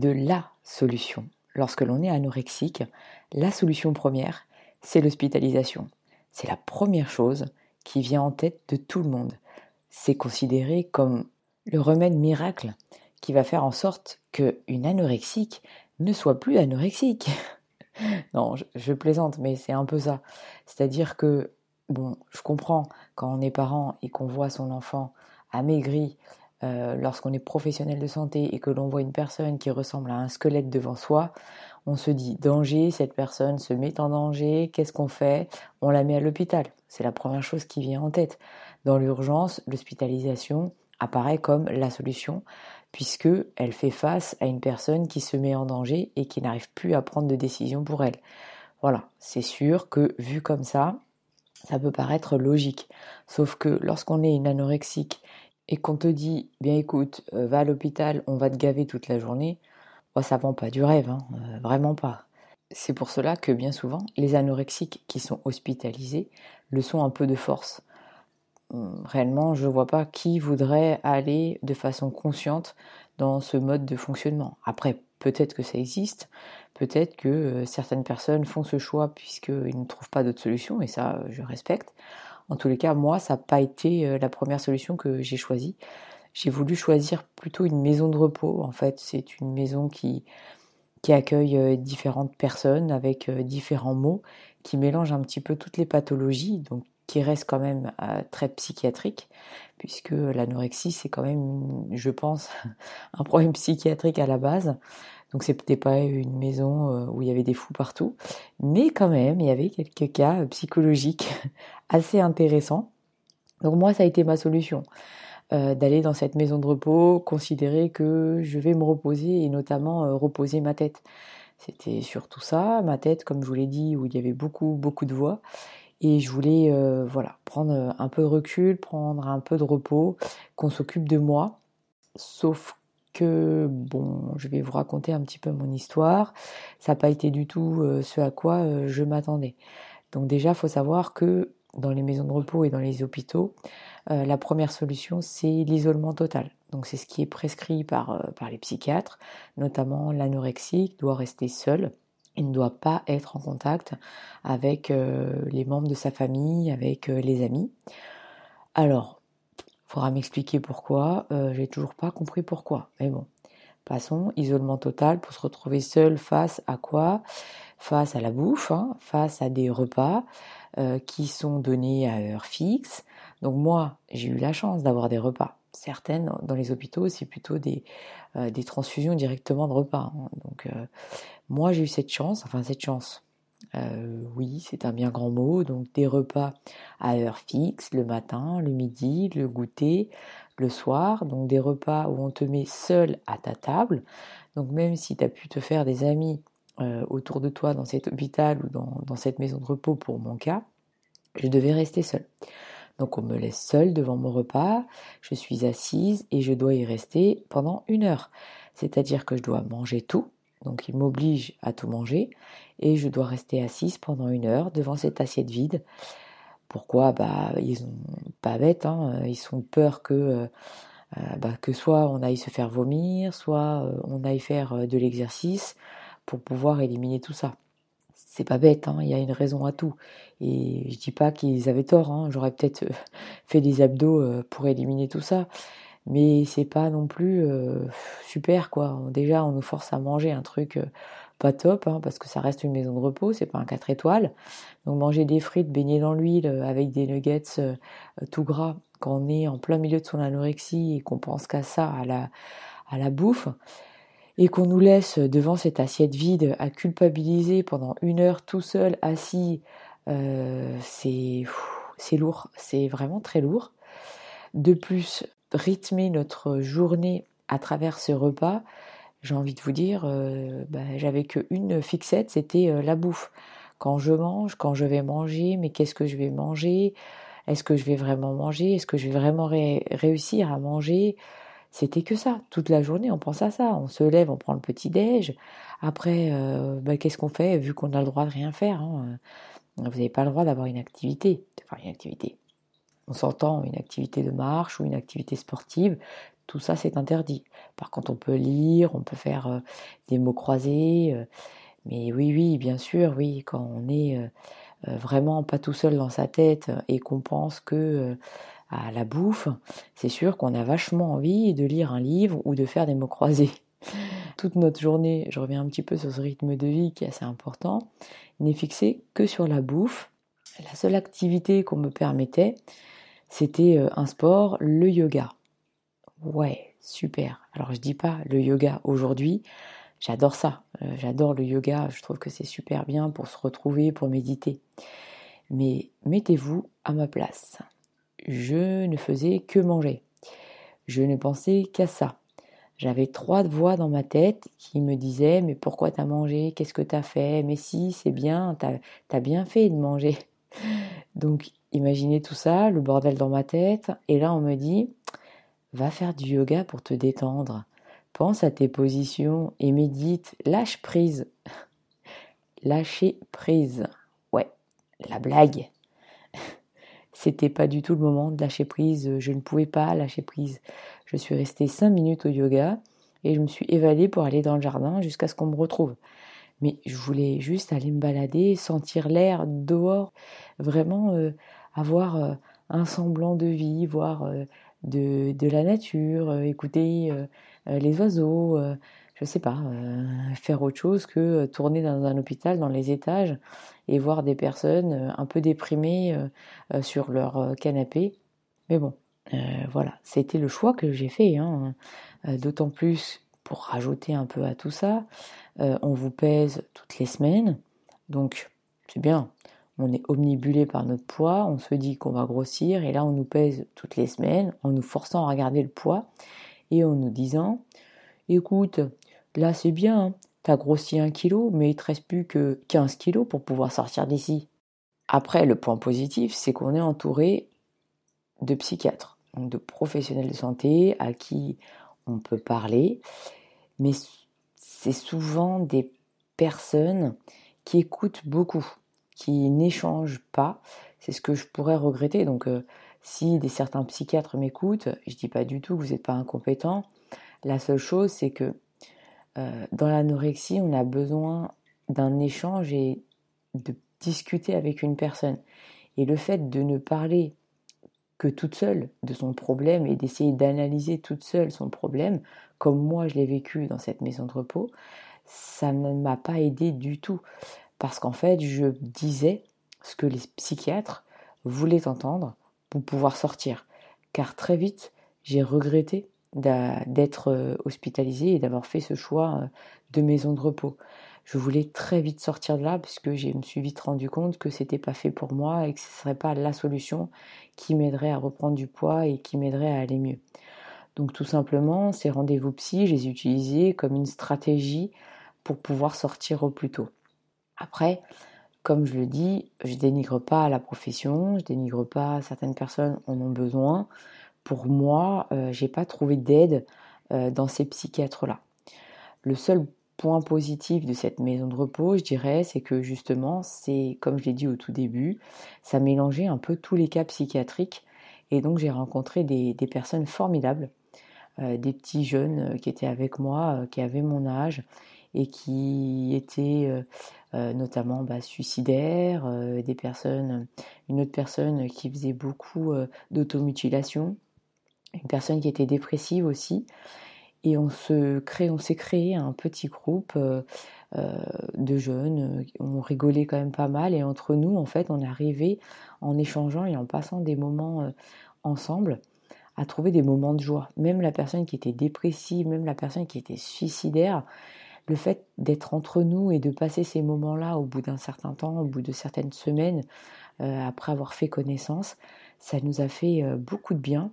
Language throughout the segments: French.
de la solution. Lorsque l'on est anorexique, la solution première, c'est l'hospitalisation. C'est la première chose qui vient en tête de tout le monde. C'est considéré comme le remède miracle qui va faire en sorte qu'une anorexique ne soit plus anorexique. non, je, plaisante, mais c'est un peu ça. C'est-à-dire que, bon, je comprends quand on est parent et qu'on voit son enfant amaigri, euh, lorsqu'on est professionnel de santé et que l'on voit une personne qui ressemble à un squelette devant soi, on se dit danger, cette personne se met en danger, qu'est-ce qu'on fait? On la met à l'hôpital. C'est la première chose qui vient en tête. Dans l'urgence, l'hospitalisation apparaît comme la solution puisque elle fait face à une personne qui se met en danger et qui n'arrive plus à prendre de décision pour elle. Voilà, c'est sûr que vu comme ça, ça peut paraître logique. Sauf que lorsqu'on est une anorexique et qu'on te dit, bien écoute, euh, va à l'hôpital, on va te gaver toute la journée, oh, ça vend pas du rêve, hein, euh, vraiment pas. C'est pour cela que bien souvent, les anorexiques qui sont hospitalisés le sont un peu de force. Hum, réellement, je ne vois pas qui voudrait aller de façon consciente dans ce mode de fonctionnement. Après, peut-être que ça existe, peut-être que euh, certaines personnes font ce choix puisqu'ils ne trouvent pas d'autre solution, et ça, je respecte. En tous les cas, moi, ça n'a pas été euh, la première solution que j'ai choisie. J'ai voulu choisir plutôt une maison de repos. En fait, c'est une maison qui, qui accueille euh, différentes personnes avec euh, différents mots, qui mélange un petit peu toutes les pathologies, donc qui reste quand même très psychiatrique, puisque l'anorexie, c'est quand même, je pense, un problème psychiatrique à la base. Donc c'était pas une maison euh, où il y avait des fous partout, mais quand même il y avait quelques cas psychologiques assez intéressants. Donc moi ça a été ma solution euh, d'aller dans cette maison de repos, considérer que je vais me reposer et notamment euh, reposer ma tête. C'était surtout ça, ma tête comme je vous l'ai dit où il y avait beaucoup beaucoup de voix et je voulais voilà prendre un peu de recul, prendre un peu de repos, qu'on s'occupe de moi. Sauf que, bon, je vais vous raconter un petit peu mon histoire. Ça n'a pas été du tout euh, ce à quoi euh, je m'attendais. Donc déjà, faut savoir que dans les maisons de repos et dans les hôpitaux, euh, la première solution, c'est l'isolement total. Donc c'est ce qui est prescrit par, par les psychiatres, notamment l'anorexie doit rester seul. Il ne doit pas être en contact avec les membres de sa famille, avec les amis. Alors, Faudra m'expliquer pourquoi. Euh, j'ai toujours pas compris pourquoi. Mais bon, passons. Isolement total pour se retrouver seul face à quoi? Face à la bouffe, hein, face à des repas euh, qui sont donnés à heure fixe. Donc moi, j'ai eu la chance d'avoir des repas. Certaines dans les hôpitaux, c'est plutôt des, euh, des transfusions directement de repas. Hein. Donc moi, j'ai eu cette chance, enfin cette chance euh, oui, c'est un bien grand mot. Donc des repas à heure fixe, le matin, le midi, le goûter, le soir. Donc des repas où on te met seul à ta table. Donc même si tu as pu te faire des amis euh, autour de toi dans cet hôpital ou dans, dans, cette maison de repos pour mon cas, je devais rester seule. Donc on me laisse seule devant mon repas, je suis assise et je dois y rester pendant une heure. C'est-à-dire que je dois manger tout, donc il m'oblige à tout manger et je dois rester assise pendant une heure devant cette assiette vide. Pourquoi? Bah ils ont pas bête, hein, ils sont peur que euh, euh, bah, que soit on aille se faire vomir, soit euh, on aille faire de l'exercice pour pouvoir éliminer tout ça. C'est pas bête, hein, il y a une raison à tout. Et je dis pas qu'ils avaient tort, hein, j'aurais peut-être fait des abdos pour éliminer tout ça mais c'est pas non plus super quoi. Déjà, on nous force à manger un truc pas top hein, parce que ça reste une maison de repos, c'est pas un 4 étoiles. Donc manger des frites baignées dans l'huile euh, avec des nuggets tout gras quand on est en plein milieu de son anorexie et qu'on pense qu'à ça, à la, à la bouffe, et qu'on nous laisse devant cette assiette vide à culpabiliser pendant une heure tout seul assis, c'est c'est lourd, c'est vraiment très lourd. De plus, rythmer notre journée à travers ce repas j'ai envie de vous dire, euh, bah, j'avais qu'une fixette, c'était euh, la bouffe. Quand je mange, quand je vais manger, mais qu'est-ce que je vais manger? Est-ce que je vais vraiment manger? Est-ce que je vais vraiment réussir à manger? C'était que ça. Toute la journée, on pense à ça. On se lève, on prend le petit-déj. Après, euh, bah, qu'est-ce qu'on fait? Vu qu'on a le droit de rien faire hein Vous n'avez pas le droit d'avoir une activité. Enfin, une activité. On s'entend une activité de marche ou une activité sportive tout ça c'est interdit. Par contre, on peut lire, on peut faire euh, des mots croisés, euh, mais oui, oui, bien sûr, oui, quand on est euh, vraiment pas tout seul dans sa tête et qu'on pense que à la bouffe, c'est sûr qu'on a vachement envie de lire un livre ou de faire des mots croisés. Toute notre journée, je reviens un petit peu sur ce rythme de vie qui est assez important, n'est fixé que sur la bouffe. La seule activité qu'on me permettait, c'était un sport, le yoga. Ouais, super. Alors je dis pas le yoga aujourd'hui, j'adore ça. Euh, j'adore le yoga, je trouve que c'est super bien pour se retrouver, pour méditer. Mais mettez-vous à ma place. Je ne faisais que manger. Je ne pensais qu'à ça. J'avais trois voix dans ma tête qui me disaient Mais pourquoi t'as mangé? Qu'est-ce que t'as fait? Mais si, c'est bien, t'as as bien fait de manger. Donc imaginez tout ça, le bordel dans ma tête. Et là, on me dit Va faire du yoga pour te détendre. Pense à tes positions et médite. Lâche prise. Lâcher prise. Ouais, la blague. C'était pas du tout le moment de lâcher prise. Je ne pouvais pas lâcher prise. Je suis restée cinq minutes au yoga et je me suis évadée pour aller dans le jardin jusqu'à ce qu'on me retrouve. Mais je voulais juste aller me balader, sentir l'air dehors, vraiment euh, avoir euh, un semblant de vie, voir euh, de, la nature, euh, écouter euh, euh, les oiseaux, je sais pas, faire autre chose que tourner dans un hôpital dans les étages et voir des personnes un peu déprimées sur leur canapé. Mais bon, voilà, c'était le choix que j'ai fait. Hein. D'autant plus pour rajouter un peu à tout ça, on vous pèse toutes les semaines, donc c'est bien on est omnibulé par notre poids, on se dit qu'on va grossir, et là on nous pèse toutes les semaines en nous forçant à regarder le poids et en nous disant écoute, là c'est bien, hein, t'as grossi un kilo, mais il te reste plus que 15 kilos pour pouvoir sortir d'ici. Après, le point positif, c'est qu'on est entouré de psychiatres, de professionnels de santé à qui on peut parler, mais c'est souvent des personnes qui écoutent beaucoup qui n'échangent pas. C'est ce que je pourrais regretter. Donc, euh, si des certains psychiatres m'écoutent, je dis pas du tout que vous n'êtes pas incompétent. La seule chose, c'est que euh, dans l'anorexie, on a besoin d'un échange et de discuter avec une personne. Et le fait de ne parler que toute seule de son problème et d'essayer d'analyser toute seule son problème, comme moi je l'ai vécu dans cette maison de repos, ça ne m'a pas aidé du tout parce qu'en fait, je disais ce que les psychiatres voulaient entendre pour pouvoir sortir. Car très vite, j'ai regretté d'être euh, hospitalisé et d'avoir fait ce choix euh, de maison de repos. Je voulais très vite sortir de là parce que je me suis vite rendu compte que c'était pas fait pour moi et que ce serait pas la solution qui m'aiderait à reprendre du poids et qui m'aiderait à aller mieux. Donc tout simplement, ces rendez-vous psy, je les ai utilisés comme une stratégie pour pouvoir sortir au plus tôt. Après, comme je le dis, je dénigre pas la profession, je dénigre pas certaines personnes en ont besoin. Pour moi, euh, j'ai pas trouvé d'aide euh, dans ces psychiatres-là. Le seul point positif de cette maison de repos, je dirais, c'est que justement, c'est comme je l'ai dit au tout début, ça mélangeait un peu tous les cas psychiatriques. Et donc j'ai rencontré des, personnes formidables, euh, des petits jeunes qui étaient avec moi, qui avaient mon âge et qui étaient euh, notamment bah, suicidaires, euh, des personnes, une autre personne qui faisait beaucoup euh, d'automutilation, une personne qui était dépressive aussi. Et on se crée, on s'est créé un petit groupe de jeunes, on rigolait quand même pas mal et entre nous en fait on arrivait en échangeant et en passant des moments ensemble à trouver des moments de joie. Même la personne qui était dépressive, même la personne qui était suicidaire, le fait d'être entre nous et de passer ces moments-là au bout d'un certain temps, au bout de certaines semaines, euh, après avoir fait connaissance, ça nous a fait euh, beaucoup de bien.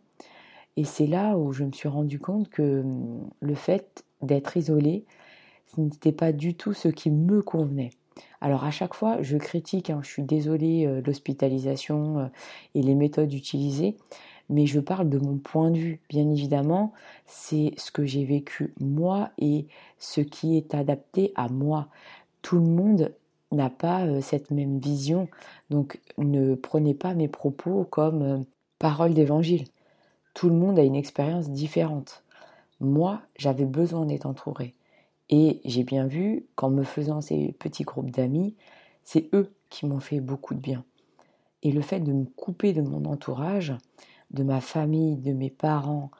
Et c'est là où je me suis rendu compte que hum, le fait d'être isolée, ce n'était pas du tout ce qui me convenait. Alors à chaque fois, je critique, hein, je suis désolée, euh, l'hospitalisation et les méthodes utilisées, mais je parle de mon point de vue. Bien évidemment, c'est ce que j'ai vécu moi et ce qui est adapté à moi. Tout le monde n'a pas euh, cette même vision, donc ne prenez pas mes propos comme parole d'évangile. Tout le monde a une expérience différente. Moi, j'avais besoin d'être entourée. Et j'ai bien vu qu'en me faisant ces petits groupes d'amis, c'est eux qui m'ont fait beaucoup de bien. Et le fait de me couper de mon entourage, de ma famille, de mes parents,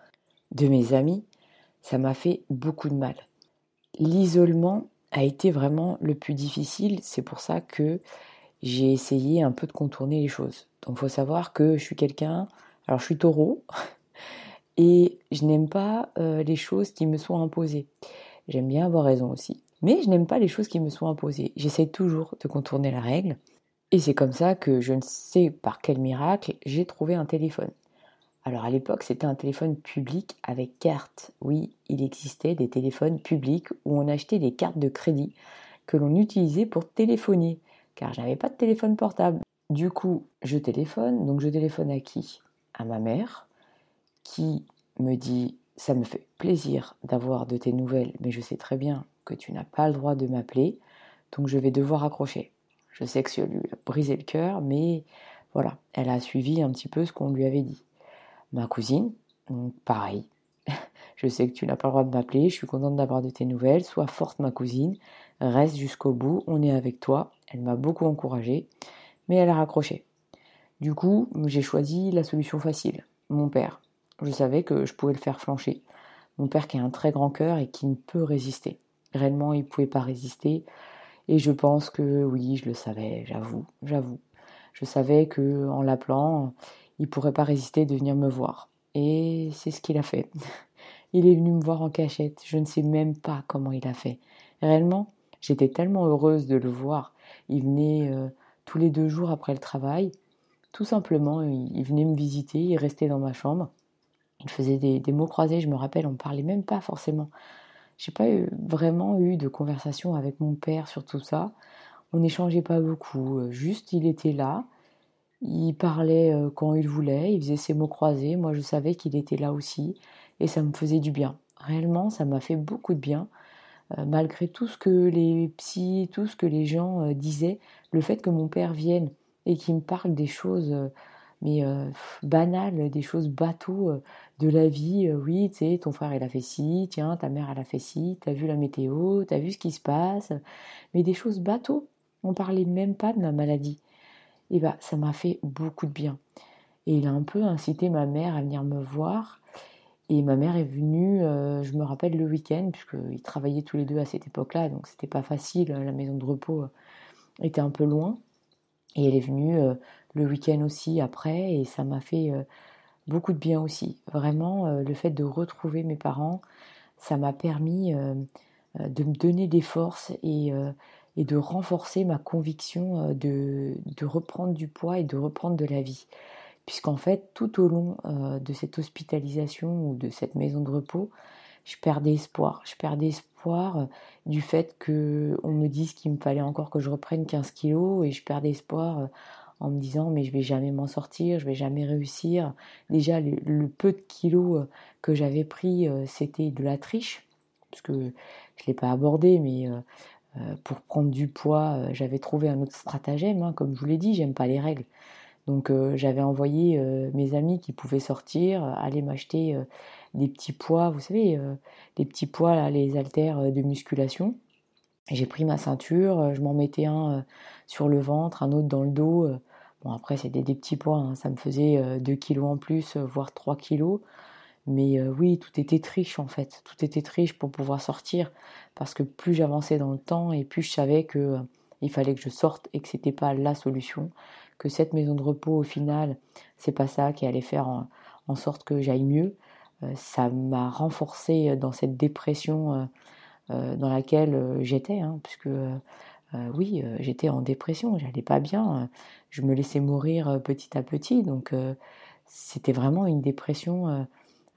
de mes amis, ça m'a fait beaucoup de mal. L'isolement a été vraiment le plus difficile, c'est pour ça que j'ai essayé un peu de contourner les choses. Donc faut savoir que je suis quelqu'un, alors je suis taureau, et je n'aime pas euh, les choses qui me sont imposées. J'aime bien avoir raison aussi. Mais je n'aime pas les choses qui me sont imposées. J'essaie toujours de contourner la règle. Et c'est comme ça que je ne sais par quel miracle j'ai trouvé un téléphone. Alors à l'époque, c'était un téléphone public avec carte. Oui, il existait des téléphones publics où on achetait des cartes de crédit que l'on utilisait pour téléphoner, car je n'avais pas de téléphone portable. Du coup, je téléphone, donc je téléphone à qui? À ma mère, qui me dit ça me fait plaisir d'avoir de tes nouvelles, mais je sais très bien que tu n'as pas le droit de m'appeler, donc je vais devoir accrocher. Je sais que ça lui a brisé le cœur, mais voilà, elle a suivi un petit peu ce qu'on lui avait dit. Ma cousine, pareil. Je sais que tu n'as pas le droit de m'appeler, je suis contente d'avoir de tes nouvelles, sois forte ma cousine, reste jusqu'au bout, on est avec toi. Elle m'a beaucoup encouragée, mais elle a raccroché. Du coup, j'ai choisi la solution facile, mon père. Je savais que je pouvais le faire flancher. Mon père qui a un très grand cœur et qui ne peut résister. Réellement, il ne pouvait pas résister. Et je pense que oui, je le savais, j'avoue, j'avoue. Je savais que en l'appelant, il pourrait pas résister de venir me voir. Et c'est ce qu'il a fait. Il est venu me voir en cachette. Je ne sais même pas comment il a fait. Réellement, j'étais tellement heureuse de le voir. Il venait euh, tous les deux jours après le travail. Tout simplement, il venait me visiter, il restait dans ma chambre. Il faisait des, mots croisés, je me rappelle, on ne parlait même pas forcément. J'ai pas vraiment eu de conversation avec mon père sur tout ça. On n'échangeait pas beaucoup, euh, juste il était là, il parlait euh, quand il voulait, il faisait ses mots croisés, moi je savais qu'il était là aussi, et ça me faisait du bien. Réellement, ça m'a fait beaucoup de bien, euh, malgré tout ce que les psys, tout ce que les gens disaient, le fait que mon père vienne et qu'il me parle des choses euh, banales, des choses bateaux euh, de la vie. Euh, oui, tu sais, ton frère il a fait ci, tiens, ta mère elle a fait ci, t'as vu la météo, t'as vu ce qui se passe, mais des choses bateaux. On parlait même pas de ma maladie. Et bah ça m'a fait beaucoup de bien. Et il a un peu incité ma mère à venir me voir. Et ma mère est venue, je me rappelle le week-end, puisqu'ils travaillaient tous les deux à cette époque-là, donc c'était pas facile, la maison de repos était un peu loin. Et elle est venue le week-end aussi après et ça m'a fait euh, beaucoup de bien aussi. Vraiment, euh, le fait de retrouver mes parents, ça m'a permis euh, de me donner des forces et, et de renforcer ma conviction de, de, reprendre du poids et de reprendre de la vie. Puisqu'en fait, tout au long de cette hospitalisation ou de cette maison de repos, je perdais espoir. Je perdais espoir du fait qu'on me dise qu'il me fallait encore que je reprenne 15 kilos et je perdais espoir en me disant mais je vais jamais m'en sortir, je vais jamais réussir. Déjà le, peu de kilos euh, que j'avais pris euh, c'était de la triche, parce que je l'ai pas abordé, mais euh, pour prendre du poids j'avais trouvé un autre stratagème, hein. comme je vous l'ai dit, j'aime pas les règles. Donc j'avais envoyé mes amis qui pouvaient sortir, aller m'acheter des petits poids, vous savez, des petits poids là, les haltères de musculation. J'ai pris ma ceinture, je m'en mettais un sur le ventre, un autre dans le dos. Bon, après, c'était des petits poids, hein. ça me faisait 2 kilos en plus, voire 3 kilos. Mais oui, tout était triche en fait. Tout était triche pour pouvoir sortir. Parce que plus j'avançais dans le temps et plus je savais que il fallait que je sorte et que c'était pas la solution. Que cette maison de repos, au final, c'est pas ça qui allait faire en, sorte que j'aille mieux. ça m'a renforcé dans cette dépression dans laquelle j'étais, hein, puisque euh, oui, euh, j'étais en dépression, j'allais pas bien, euh, je me laissais mourir petit à petit, donc c'était vraiment une dépression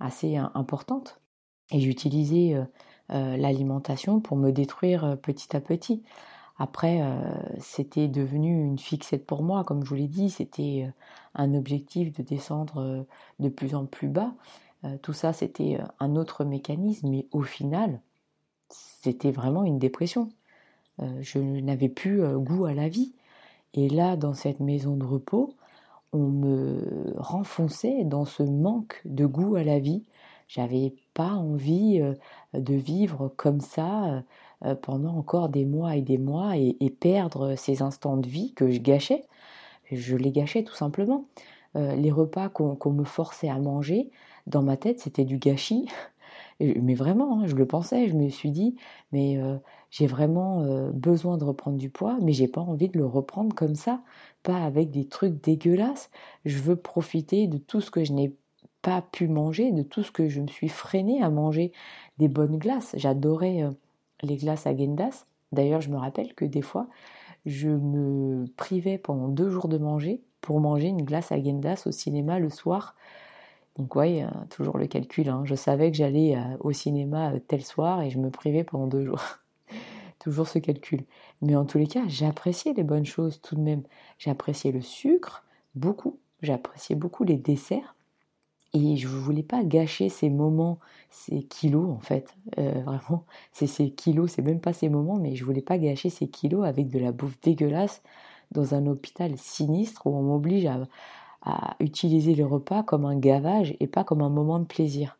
assez importante. Et j'utilisais l'alimentation pour me détruire petit à petit. Après, c'était devenu une fixette pour moi, comme je vous l'ai dit, c'était un objectif de descendre de plus en plus bas. tout ça, c'était un autre mécanisme, mais au final, c'était vraiment une dépression. je n'avais plus goût à la vie. Et là, dans cette maison de repos, on me renfonçait dans ce manque de goût à la vie. J'avais pas envie euh, de vivre comme ça euh, pendant encore des mois et des mois et, perdre ces instants de vie que je gâchais. Je les gâchais tout simplement. Euh, les repas qu'on me forçait à manger, dans ma tête, c'était du gâchis. Mais vraiment, hein, je le pensais, je me suis dit, mais j'ai vraiment besoin de reprendre du poids, mais j'ai pas envie de le reprendre comme ça, pas avec des trucs dégueulasses. Je veux profiter de tout ce que je n'ai pas pu manger, de tout ce que je me suis freiné à manger, des bonnes glaces. J'adorais les glaces à Gendas. D'ailleurs, je me rappelle que des fois, je me privais pendant deux jours de manger pour manger une glace à Gendas au cinéma le soir donc ouais, toujours le calcul. Hein. Je savais que j'allais euh, au cinéma euh, tel soir et je me privais pendant deux jours. toujours ce calcul. Mais en tous les cas, j'appréciais les bonnes choses tout de même. J'appréciais le sucre, beaucoup. J'appréciais beaucoup les desserts. Et je ne voulais pas gâcher ces moments, ces kilos en fait. Euh, vraiment, c'est ces kilos, c'est même pas ces moments, mais je voulais pas gâcher ces kilos avec de la bouffe dégueulasse dans un hôpital sinistre où on m'oblige à, à utiliser le repas comme un gavage et pas comme un moment de plaisir.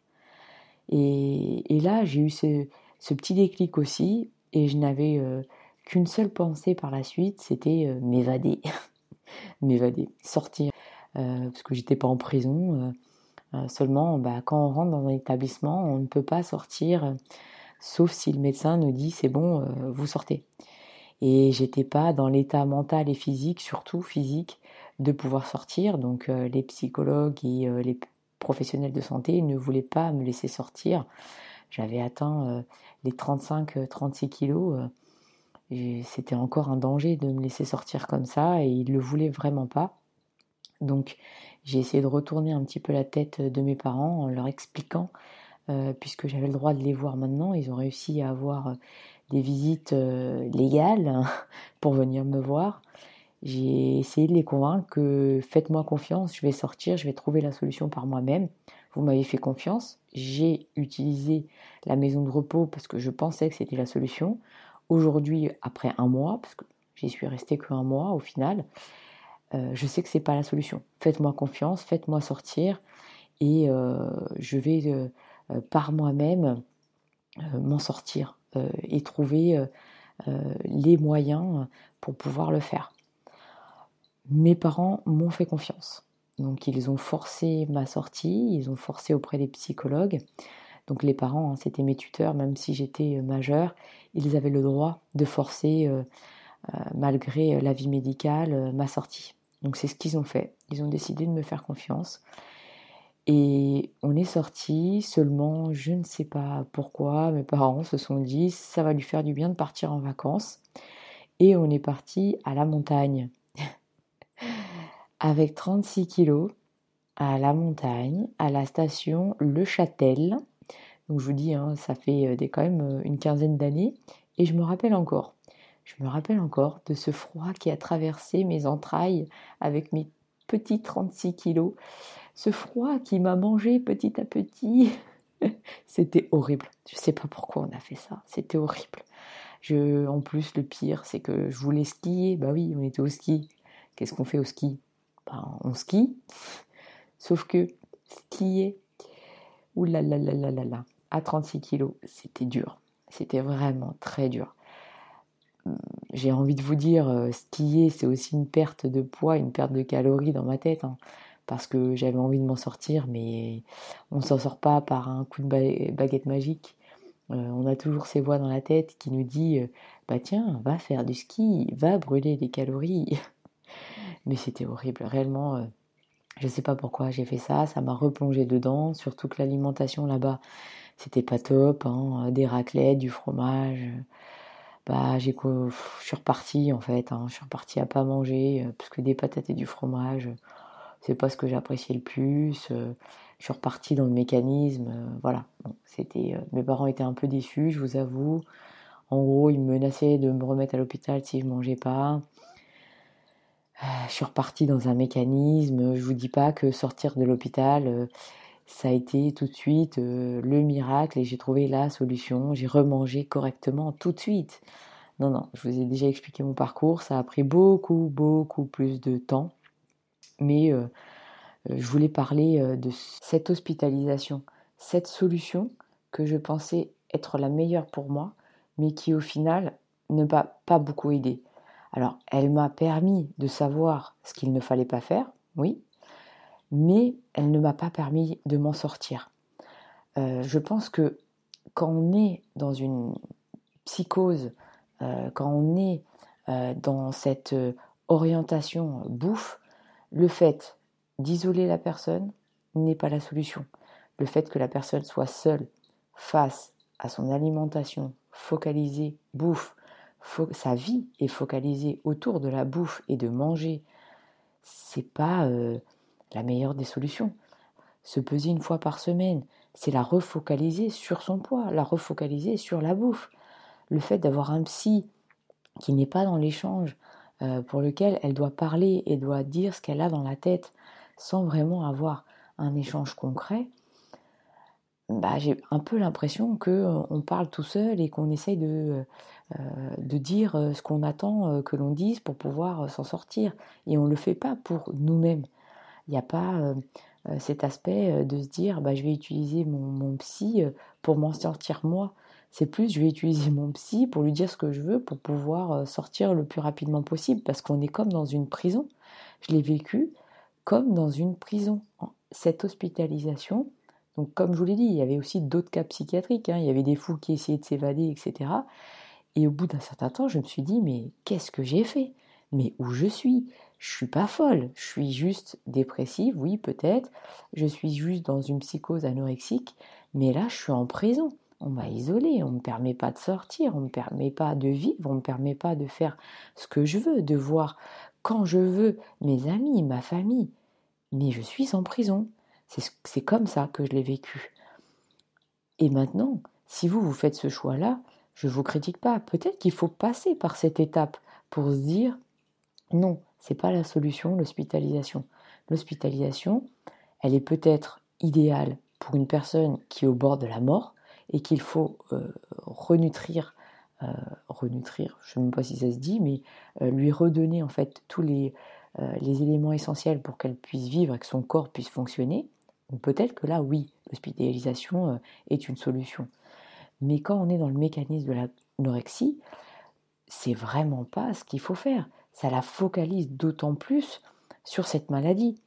Et, là, j'ai eu ce, petit déclic aussi, et je n'avais euh, qu'une seule pensée par la suite, c'était euh, m'évader, m'évader, sortir, euh, parce que j'étais pas en prison. seulement, bah, quand on rentre dans un établissement, on ne peut pas sortir, sauf si le médecin nous dit c'est bon, vous sortez. Et j'étais pas dans l'état mental et physique, surtout physique, de pouvoir sortir. Donc euh, les psychologues et euh, les professionnels de santé ne voulaient pas me laisser sortir. J'avais atteint euh, les 35-36 kilos. C'était encore un danger de me laisser sortir comme ça et ils ne le voulaient vraiment pas. Donc j'ai essayé de retourner un petit peu la tête de mes parents en leur expliquant, puisque j'avais le droit de les voir maintenant, ils ont réussi à avoir des visites légales pour venir me voir j'ai essayé de les convaincre que faites-moi confiance, je vais sortir, je vais trouver la solution par moi-même. Vous m'avez fait confiance, j'ai utilisé la maison de repos parce que je pensais que c'était la solution. Aujourd'hui, après un mois, parce que j'y suis restée qu'un mois au final, euh, je sais que c'est pas la solution. Faites-moi confiance, faites-moi sortir et euh, je vais euh, par moi-même m'en sortir et trouver les moyens pour pouvoir le faire mes parents m'ont fait confiance. Donc ils ont forcé ma sortie, ils ont forcé auprès des psychologues. Donc les parents, hein, c'était mes tuteurs, même si j'étais euh, majeure, ils avaient le droit de forcer, euh, euh, malgré l'avis médical, ma sortie. Donc c'est ce qu'ils ont fait. Ils ont décidé de me faire confiance. Et on est sorti seulement, je ne sais pas pourquoi, mes parents se sont dit, ça va lui faire du bien de partir en vacances. Et on est parti à la montagne avec 36 kilos à la montagne, à la station Le Châtel. Donc je vous dis, hein, ça fait euh, quand même euh, une quinzaine d'années. Et je me rappelle encore, je me rappelle encore de ce froid qui a traversé mes entrailles avec mes petits 36 kilos. Ce froid qui m'a mangé petit à petit. C'était horrible. Je ne sais pas pourquoi on a fait ça. C'était horrible. En plus, le pire, c'est que je voulais skier. Bah oui, on était au ski. Qu'est-ce qu'on fait au ski? On skie. Sauf que skier, oulala, à 36 kilos, c'était dur. C'était vraiment très dur. Hum, j'ai envie de vous dire, euh, skier, c'est aussi une perte de poids, une perte de calories dans ma tête. Hein, parce que j'avais envie de m'en sortir, mais on ne s'en sort pas par un coup de baguette magique. Euh, on a toujours ces voix dans la tête qui nous dit euh, bah tiens, va faire du ski, va brûler des calories. Mais c'était horrible, réellement. Euh, je ne sais pas pourquoi j'ai fait ça, ça m'a replongé dedans, surtout que l'alimentation là-bas, c'était pas top, hein, des raclettes, du fromage. Bah, j'ai je suis repartie en fait, hein, je suis repartie à pas manger, euh, parce que des patates et du fromage, c'est pas ce que j'appréciais le plus. Euh, je suis repartie dans le mécanisme. voilà. c'était, mes parents étaient un peu déçus, je vous avoue. En gros, ils me menaçaient de me remettre à l'hôpital si je mangeais pas. Je suis repartie dans un mécanisme. Je vous dis pas que sortir de l'hôpital, ça a été tout de suite le miracle et j'ai trouvé la solution. J'ai remangé correctement tout de suite. Non, non, je vous ai déjà expliqué mon parcours. Ça a pris beaucoup, beaucoup plus de temps. Mais euh, euh, je voulais parler euh, de cette hospitalisation, cette solution que je pensais être la meilleure pour moi, mais qui au final ne m'a pas beaucoup aidé. Alors, elle m'a permis de savoir ce qu'il ne fallait pas faire, oui, mais elle ne m'a pas permis de m'en sortir. je pense que quand on est dans une psychose euh, quand on est euh, dans cette euh, orientation bouffe, le fait d'isoler la personne n'est pas la solution. Le fait que la personne soit seule face à son alimentation focalisée bouffe, sa vie est focalisée autour de la bouffe et de manger, c'est pas la meilleure des solutions. Se peser une fois par semaine, c'est la refocaliser sur son poids, la refocaliser sur la bouffe le fait d'avoir un psy qui n'est pas dans l'échange, euh, pour lequel elle doit parler et doit dire ce qu'elle a dans la tête sans vraiment avoir un échange concret, bah, j'ai un peu l'impression qu'on euh, parle tout seul et qu'on essaye de, euh, de dire ce qu'on attend que l'on dise pour pouvoir s'en sortir. Et on ne le fait pas pour nous-mêmes. Il n'y a pas cet aspect de se dire bah, je vais utiliser mon, mon psy pour m'en sortir moi. C'est plus, je vais utiliser mon psy pour lui dire ce que je veux pour pouvoir euh, sortir le plus rapidement possible parce qu'on est comme dans une prison. Je l'ai vécu comme dans une prison. Cette hospitalisation, donc comme je vous l'ai dit, il y avait aussi d'autres cas psychiatriques. Hein. Il y avait des fous qui essayaient de s'évader, etc. Et au bout d'un certain temps, je me suis dit, mais qu'est-ce que j'ai fait? Mais où je suis? Je suis pas folle. Je suis juste dépressive, oui, peut-être. Je suis juste dans une psychose anorexique. Mais là, je suis en prison on m'a isolé, on ne me permet pas de sortir, on ne me permet pas de vivre, on ne me permet pas de faire ce que je veux, de voir quand je veux mes amis, ma famille. Mais je suis en prison. C'est comme ça que je l'ai vécu. Et maintenant, si vous, vous faites ce choix-là, je ne vous critique pas. Peut-être qu'il faut passer par cette étape pour se dire non, c'est pas la solution, l'hospitalisation. L'hospitalisation, elle est peut-être idéale pour une personne qui est au bord de la mort, et qu'il faut euh, renutrir, euh, renutrir, je ne sais même pas si ça se dit, mais euh, lui redonner en fait tous les, les éléments essentiels pour qu'elle puisse vivre et que son corps puisse fonctionner. Peut-être que là, oui, l'hospitalisation est une solution. Mais quand on est dans le mécanisme de l'anorexie, c'est vraiment pas ce qu'il faut faire. Ça la focalise d'autant plus sur cette maladie.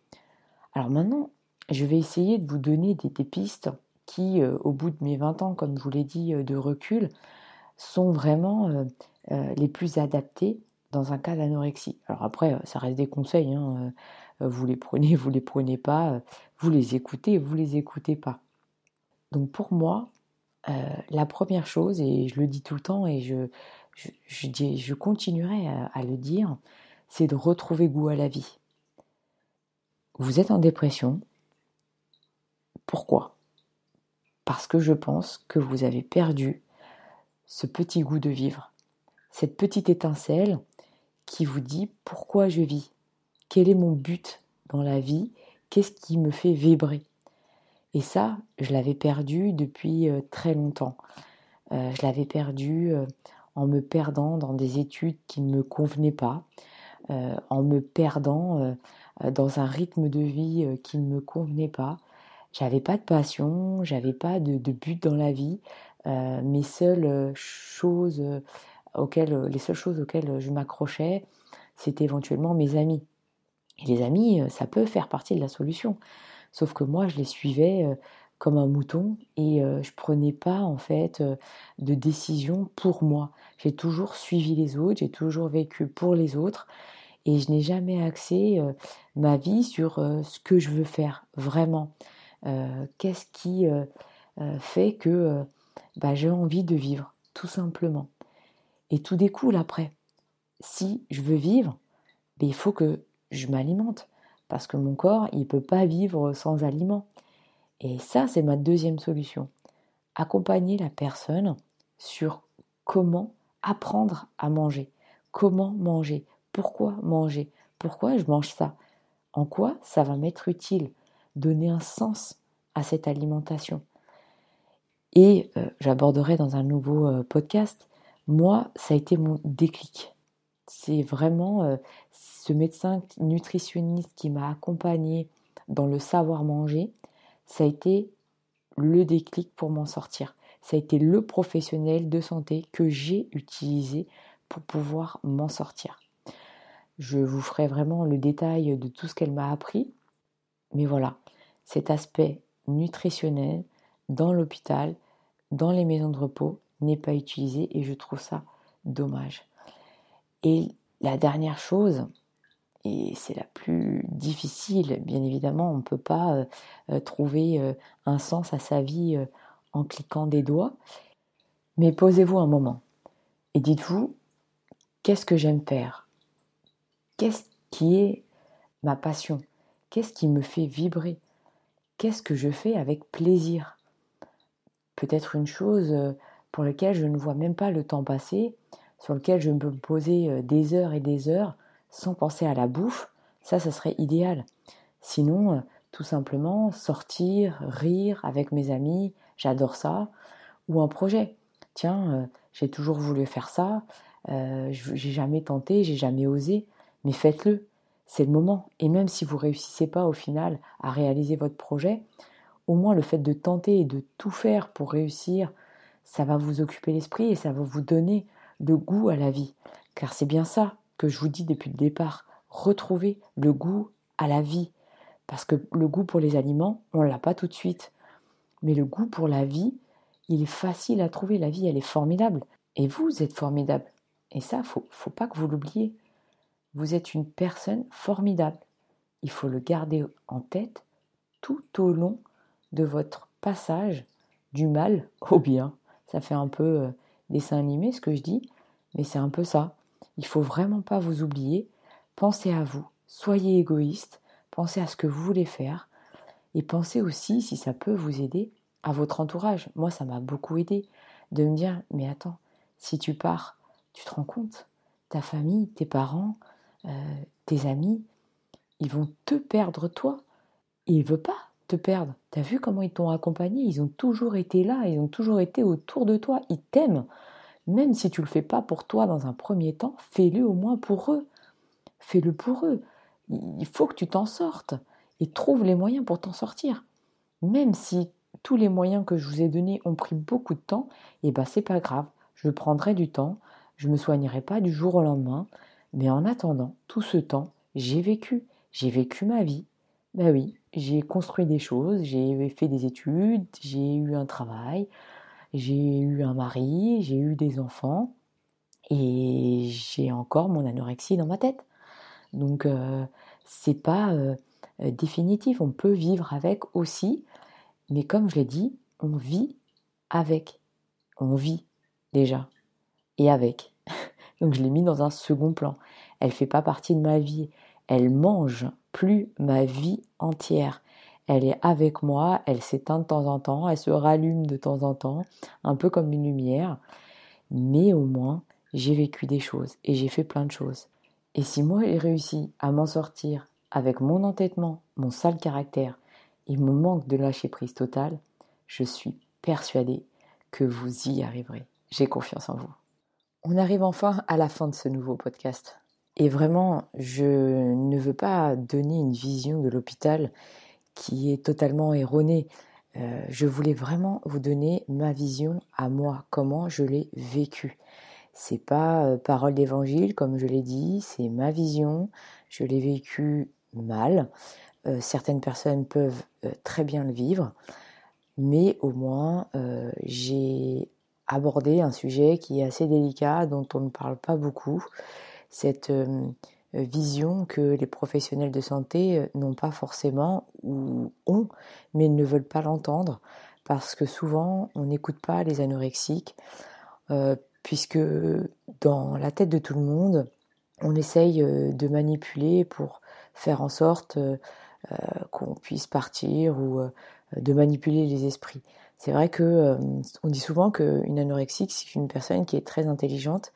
Alors maintenant, je vais essayer de vous donner des, pistes qui, euh, au bout de mes 20 ans, comme je vous l'ai dit, euh, de recul, sont vraiment euh, les plus adaptés dans un cas d'anorexie. Alors après, ça reste des conseils, hein, vous les prenez, vous les prenez pas, vous les écoutez, vous les écoutez pas. Donc pour moi, la première chose, et je le dis tout le temps et je, je, je, continuerai à le dire, c'est de retrouver goût à la vie. Vous êtes en dépression. Pourquoi? Parce que je pense que vous avez perdu ce petit goût de vivre, cette petite étincelle qui vous dit pourquoi je vis, quel est mon but dans la vie, qu'est-ce qui me fait vibrer? Et ça, je l'avais perdu depuis euh, très longtemps. Euh, je l'avais perdu euh, en me perdant dans des études qui ne me convenaient pas, en me perdant dans un rythme de vie qui ne me convenait pas, j'avais pas de passion, j'avais pas de, but dans la vie. Mes seules choses auxquelles, les seules choses auxquelles je m'accrochais, c'était éventuellement mes amis. Et les amis, ça peut faire partie de la solution. Sauf que moi, je les suivais comme un mouton et je prenais pas en fait de décision pour moi. J'ai toujours suivi les autres, j'ai toujours vécu pour les autres et je n'ai jamais axé ma vie sur ce que je veux faire vraiment. Euh, qu'est-ce qui euh, euh, fait que bah, j'ai envie de vivre, tout simplement. Et tout découle après. Si je veux vivre, ben, il faut que je m'alimente, parce que mon corps, il ne peut pas vivre sans aliments. Et ça, c'est ma deuxième solution. Accompagner la personne sur comment apprendre à manger, comment manger, pourquoi manger, pourquoi je mange ça, en quoi ça va m'être utile, donner un sens à cette alimentation. Et euh, j'aborderai dans un nouveau euh, podcast, moi, ça a été mon déclic. C'est vraiment euh, ce médecin nutritionniste qui m'a accompagné dans le savoir manger, ça a été le déclic pour m'en sortir. Ça a été le professionnel de santé que j'ai utilisé pour pouvoir m'en sortir. Je vous ferai vraiment le détail de tout ce qu'elle m'a appris. Mais voilà, cet aspect nutritionnel dans l'hôpital, dans les maisons de repos, n'est pas utilisé et je trouve ça dommage. Et la dernière chose, et c'est la plus difficile, bien évidemment, on ne peut pas euh, euh, trouver euh, un sens à sa vie en cliquant des doigts, mais posez-vous un moment et dites-vous, qu'est-ce que j'aime faire? Qu'est-ce qui est ma passion? Qu'est-ce qui me fait vibrer? Qu'est-ce que je fais avec plaisir? Peut-être une chose pour laquelle je ne vois même pas le temps passer, sur lequel je peux me poser des heures et des heures sans penser à la bouffe, ça, ça serait idéal. Sinon, tout simplement, sortir, rire avec mes amis, j'adore ça, ou un projet. Tiens, j'ai toujours voulu faire ça, euh, j'ai jamais tenté, j'ai jamais osé, mais faites-le, c'est le moment. Et même si vous réussissez pas au final à réaliser votre projet, au moins le fait de tenter et de tout faire pour réussir, ça va vous occuper l'esprit et ça va vous donner de goût à la vie. Car c'est bien ça que je vous dis depuis le départ. Retrouvez le goût à la vie. Parce que le goût pour les aliments, on ne l'a pas tout de suite. Mais le goût pour la vie, il est facile à trouver. La vie, elle est formidable. Et vous êtes formidable. Et ça, faut, faut pas que vous l'oubliez. Vous êtes une personne formidable. Il faut le garder en tête tout au long de votre passage du mal au bien. Ça fait un peu euh, dessin animé ce que je dis, mais c'est un peu ça. Il faut vraiment pas vous oublier. Pensez à vous. Soyez égoïste. Pensez à ce que vous voulez faire. Et pensez aussi, si ça peut vous aider, à votre entourage. Moi, ça m'a beaucoup aidé de me dire, mais attends, si tu pars, tu te rends compte, ta famille, tes parents, euh, tes amis, ils vont te perdre toi. Et ils veulent pas te perdre. T'as vu comment ils t'ont accompagné? Ils ont toujours été là, ils ont toujours été autour de toi, ils t'aiment. Même si tu ne le fais pas pour toi dans un premier temps, fais-le au moins pour eux. Fais-le pour eux. Il faut que tu t'en sortes et trouve les moyens pour t'en sortir. Même si tous les moyens que je vous ai donnés ont pris beaucoup de temps, et eh ben c'est pas grave. Je prendrai du temps, je me soignerai pas du jour au lendemain, mais en attendant tout ce temps, j'ai vécu, j'ai vécu ma vie. Ben oui, j'ai construit des choses, j'ai fait des études, j'ai eu un travail, j'ai eu un mari, j'ai eu des enfants et j'ai encore mon anorexie dans ma tête. Donc euh, c'est pas euh, définitif, on peut vivre avec aussi, mais comme je l'ai dit, on vit avec. On vit déjà et avec. Donc je l'ai mis dans un second plan. Elle fait pas partie de ma vie, elle mange plus ma vie entière elle est avec moi, elle s'éteint de temps en temps, elle se rallume de temps en temps, un peu comme une lumière, mais au moins j'ai vécu des choses et j'ai fait plein de choses. Et si moi j'ai réussi à m'en sortir avec mon entêtement, mon sale caractère et mon manque de lâcher prise totale, je suis persuadée que vous y arriverez. J'ai confiance en vous. On arrive enfin à la fin de ce nouveau podcast. Et vraiment, je ne veux pas donner une vision de l'hôpital qui est totalement erronée. Euh, je voulais vraiment vous donner ma vision à moi, comment je l'ai vécu. C'est pas euh, parole d'évangile comme je l'ai dit, c'est ma vision. Je l'ai vécu mal. Euh, certaines personnes peuvent très bien le vivre, mais au moins j'ai abordé un sujet qui est assez délicat, dont on ne parle pas beaucoup. Cette vision que les professionnels de santé n'ont pas forcément ou ont, mais ne veulent pas l'entendre parce que souvent on n'écoute pas les anorexiques puisque dans la tête de tout le monde, on essaye de manipuler pour faire en sorte qu'on puisse partir ou de manipuler les esprits. C'est vrai que on dit souvent qu'une anorexique, c'est une personne qui est très intelligente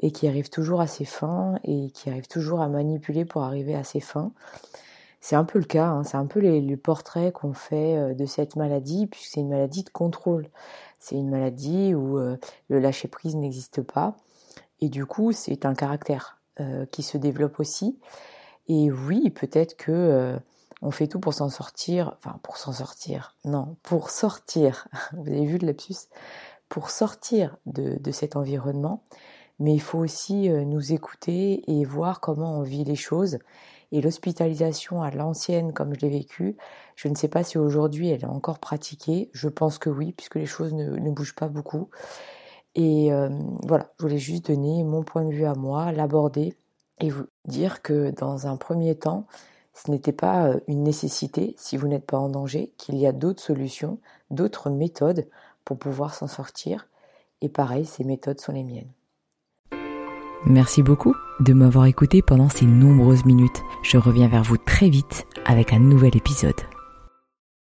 et qui arrive toujours à ses fins et qui arrive toujours à manipuler pour arriver à ses fins. C'est un peu le cas, hein. c'est un peu les, le portrait qu'on fait de cette maladie, puisque c'est une maladie de contrôle. C'est une maladie où le lâcher-prise n'existe pas. Et du coup, c'est un caractère qui se développe aussi. Et oui, peut-être que on fait tout pour s'en sortir, enfin pour s'en sortir, non, pour sortir, vous avez vu le lapsus, pour sortir de, de cet environnement, mais il faut aussi euh, nous écouter et voir comment on vit les choses. Et l'hospitalisation à l'ancienne, comme je l'ai vécu, je ne sais pas si aujourd'hui elle est encore pratiquée. Je pense que oui, puisque les choses ne, ne bougent pas beaucoup. Et euh, voilà, je voulais juste donner mon point de vue à moi, l'aborder et vous dire que dans un premier temps, ce n'était pas euh, une nécessité si vous n'êtes pas en danger, qu'il y a d'autres solutions, d'autres méthodes pour pouvoir s'en sortir. Et pareil, ces méthodes sont les miennes. Merci beaucoup de m'avoir écouté pendant ces nombreuses minutes. Je reviens vers vous très vite avec un nouvel épisode.